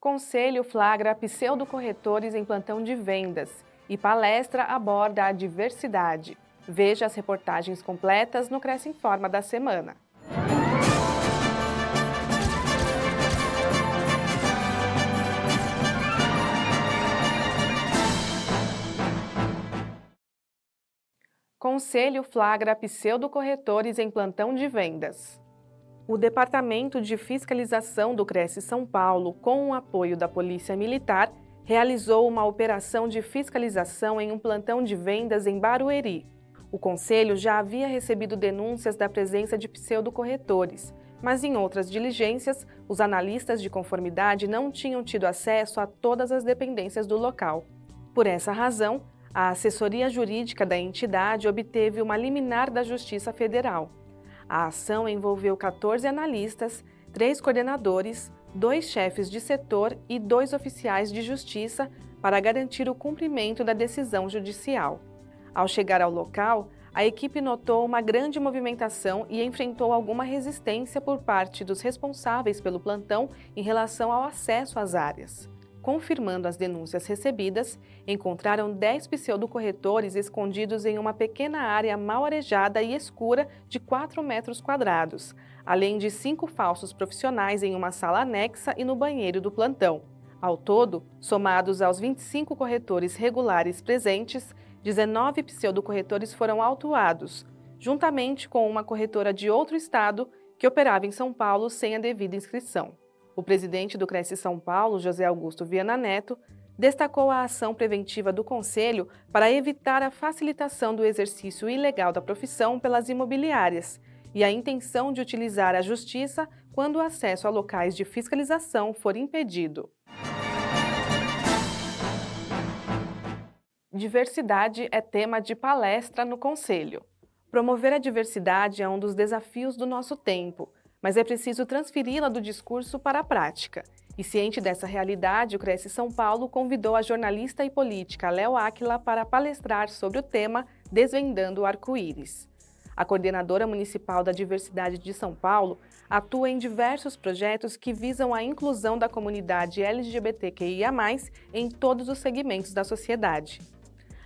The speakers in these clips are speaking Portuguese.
Conselho flagra pseudo-corretores em plantão de vendas e palestra aborda a diversidade. Veja as reportagens completas no Cresce Informa da semana. Conselho flagra pseudo-corretores em plantão de vendas. O Departamento de Fiscalização do Cresce São Paulo, com o apoio da Polícia Militar, realizou uma operação de fiscalização em um plantão de vendas em Barueri. O Conselho já havia recebido denúncias da presença de pseudo-corretores, mas em outras diligências, os analistas de conformidade não tinham tido acesso a todas as dependências do local. Por essa razão, a assessoria jurídica da entidade obteve uma liminar da Justiça Federal. A ação envolveu 14 analistas, três coordenadores, dois chefes de setor e dois oficiais de justiça para garantir o cumprimento da decisão judicial. Ao chegar ao local, a equipe notou uma grande movimentação e enfrentou alguma resistência por parte dos responsáveis pelo plantão em relação ao acesso às áreas. Confirmando as denúncias recebidas, encontraram 10 pseudocorretores escondidos em uma pequena área mal arejada e escura de 4 metros quadrados, além de cinco falsos profissionais em uma sala anexa e no banheiro do plantão. Ao todo, somados aos 25 corretores regulares presentes, 19 pseudocorretores foram autuados, juntamente com uma corretora de outro estado que operava em São Paulo sem a devida inscrição. O presidente do Cresce São Paulo, José Augusto Viana Neto, destacou a ação preventiva do Conselho para evitar a facilitação do exercício ilegal da profissão pelas imobiliárias e a intenção de utilizar a justiça quando o acesso a locais de fiscalização for impedido. Diversidade é tema de palestra no Conselho. Promover a diversidade é um dos desafios do nosso tempo mas é preciso transferi-la do discurso para a prática. E ciente dessa realidade, o Cresce São Paulo convidou a jornalista e política Léo Áquila para palestrar sobre o tema Desvendando o Arco-Íris. A coordenadora municipal da diversidade de São Paulo atua em diversos projetos que visam a inclusão da comunidade LGBTQIA+, em todos os segmentos da sociedade.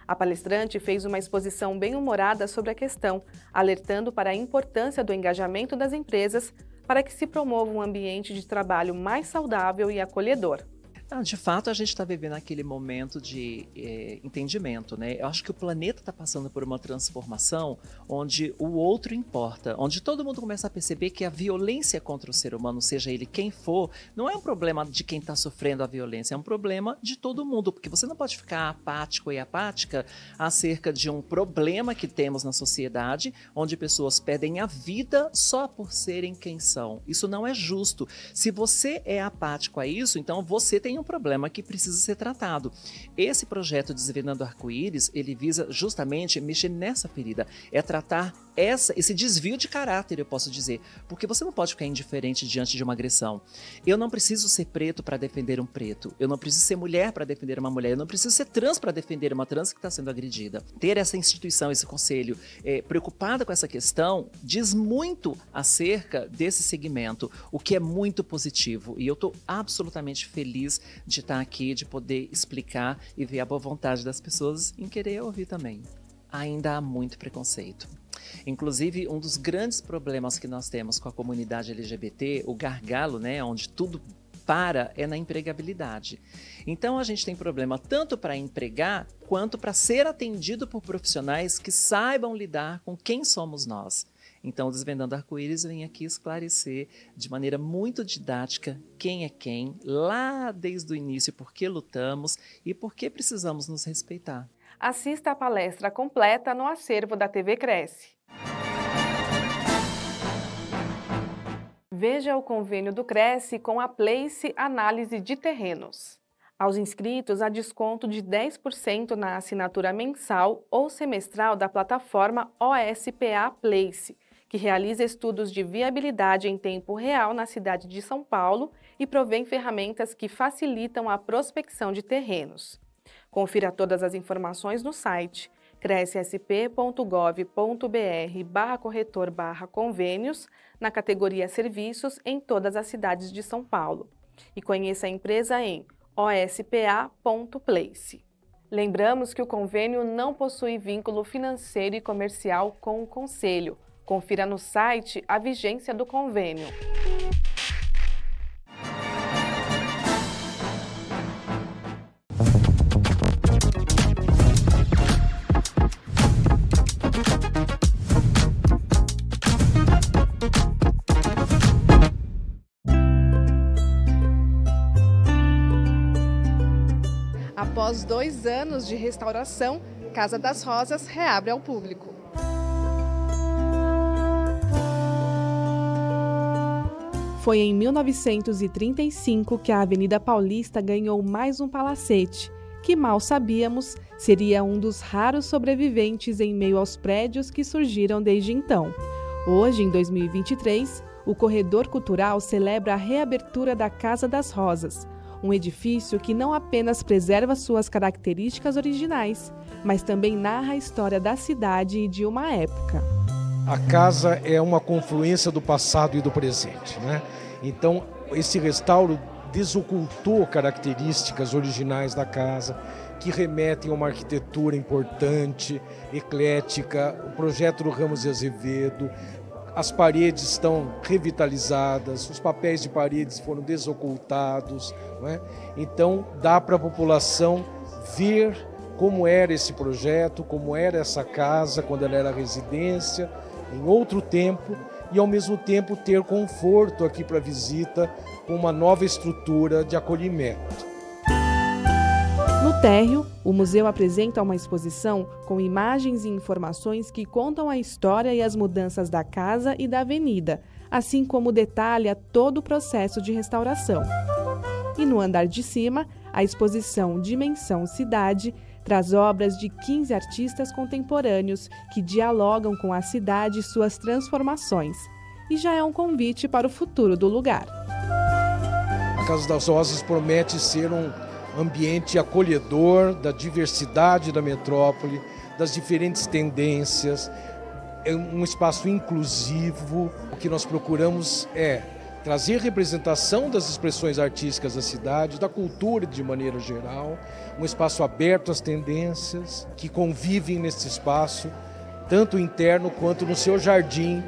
A palestrante fez uma exposição bem-humorada sobre a questão, alertando para a importância do engajamento das empresas para que se promova um ambiente de trabalho mais saudável e acolhedor. Ah, de fato, a gente está vivendo aquele momento de é, entendimento, né? Eu acho que o planeta está passando por uma transformação onde o outro importa, onde todo mundo começa a perceber que a violência contra o ser humano, seja ele quem for, não é um problema de quem está sofrendo a violência, é um problema de todo mundo, porque você não pode ficar apático e apática acerca de um problema que temos na sociedade, onde pessoas perdem a vida só por serem quem são. Isso não é justo. Se você é apático a isso, então você tem um problema que precisa ser tratado. Esse projeto Desvendando Arco-Íris, ele visa justamente mexer nessa ferida, é tratar essa, esse desvio de caráter, eu posso dizer, porque você não pode ficar indiferente diante de uma agressão. Eu não preciso ser preto para defender um preto, eu não preciso ser mulher para defender uma mulher, eu não preciso ser trans para defender uma trans que está sendo agredida. Ter essa instituição, esse conselho é, preocupada com essa questão, diz muito acerca desse segmento, o que é muito positivo. E eu estou absolutamente feliz de estar aqui, de poder explicar e ver a boa vontade das pessoas em querer ouvir também. Ainda há muito preconceito. Inclusive, um dos grandes problemas que nós temos com a comunidade LGBT, o gargalo, né, onde tudo para, é na empregabilidade. Então, a gente tem problema tanto para empregar quanto para ser atendido por profissionais que saibam lidar com quem somos nós. Então, Desvendando Arco-Íris vem aqui esclarecer de maneira muito didática quem é quem, lá desde o início, por que lutamos e por que precisamos nos respeitar. Assista a palestra completa no acervo da TV Cresce. Veja o convênio do Cresce com a Place Análise de Terrenos. Aos inscritos, há desconto de 10% na assinatura mensal ou semestral da plataforma OSPA Place, que realiza estudos de viabilidade em tempo real na cidade de São Paulo e provém ferramentas que facilitam a prospecção de terrenos. Confira todas as informações no site crescsp.gov.br barra corretor barra convênios na categoria Serviços em todas as cidades de São Paulo. E conheça a empresa em ospa.place. Lembramos que o convênio não possui vínculo financeiro e comercial com o Conselho. Confira no site a vigência do convênio. Após dois anos de restauração, Casa das Rosas reabre ao público. Foi em 1935 que a Avenida Paulista ganhou mais um palacete, que mal sabíamos seria um dos raros sobreviventes em meio aos prédios que surgiram desde então. Hoje, em 2023, o Corredor Cultural celebra a reabertura da Casa das Rosas, um edifício que não apenas preserva suas características originais, mas também narra a história da cidade e de uma época. A casa é uma confluência do passado e do presente, né? Então, esse restauro desocultou características originais da casa, que remetem a uma arquitetura importante, eclética, o projeto do Ramos de Azevedo, as paredes estão revitalizadas, os papéis de paredes foram desocultados. É? Então, dá para a população ver como era esse projeto, como era essa casa quando ela era residência, em outro tempo, e ao mesmo tempo ter conforto aqui para a visita com uma nova estrutura de acolhimento. No térreo, o museu apresenta uma exposição com imagens e informações que contam a história e as mudanças da casa e da avenida, assim como detalha todo o processo de restauração. E no andar de cima, a exposição Dimensão Cidade traz obras de 15 artistas contemporâneos que dialogam com a cidade e suas transformações. E já é um convite para o futuro do lugar. A Casa das Rosas promete ser um ambiente acolhedor da diversidade da metrópole, das diferentes tendências, é um espaço inclusivo. O que nós procuramos é trazer representação das expressões artísticas da cidade, da cultura de maneira geral, um espaço aberto às tendências que convivem nesse espaço, tanto interno quanto no seu jardim,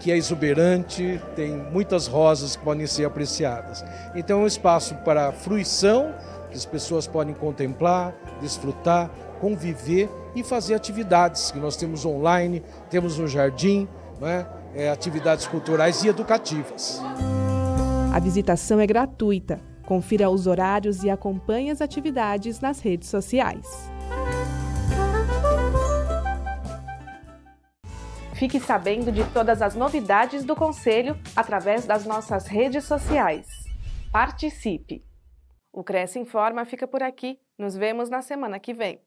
que é exuberante, tem muitas rosas que podem ser apreciadas. Então é um espaço para fruição que as pessoas podem contemplar, desfrutar, conviver e fazer atividades que nós temos online, temos no jardim, né? é, atividades culturais e educativas. A visitação é gratuita. Confira os horários e acompanhe as atividades nas redes sociais. Fique sabendo de todas as novidades do Conselho através das nossas redes sociais. Participe! O Cresce Informa fica por aqui. Nos vemos na semana que vem.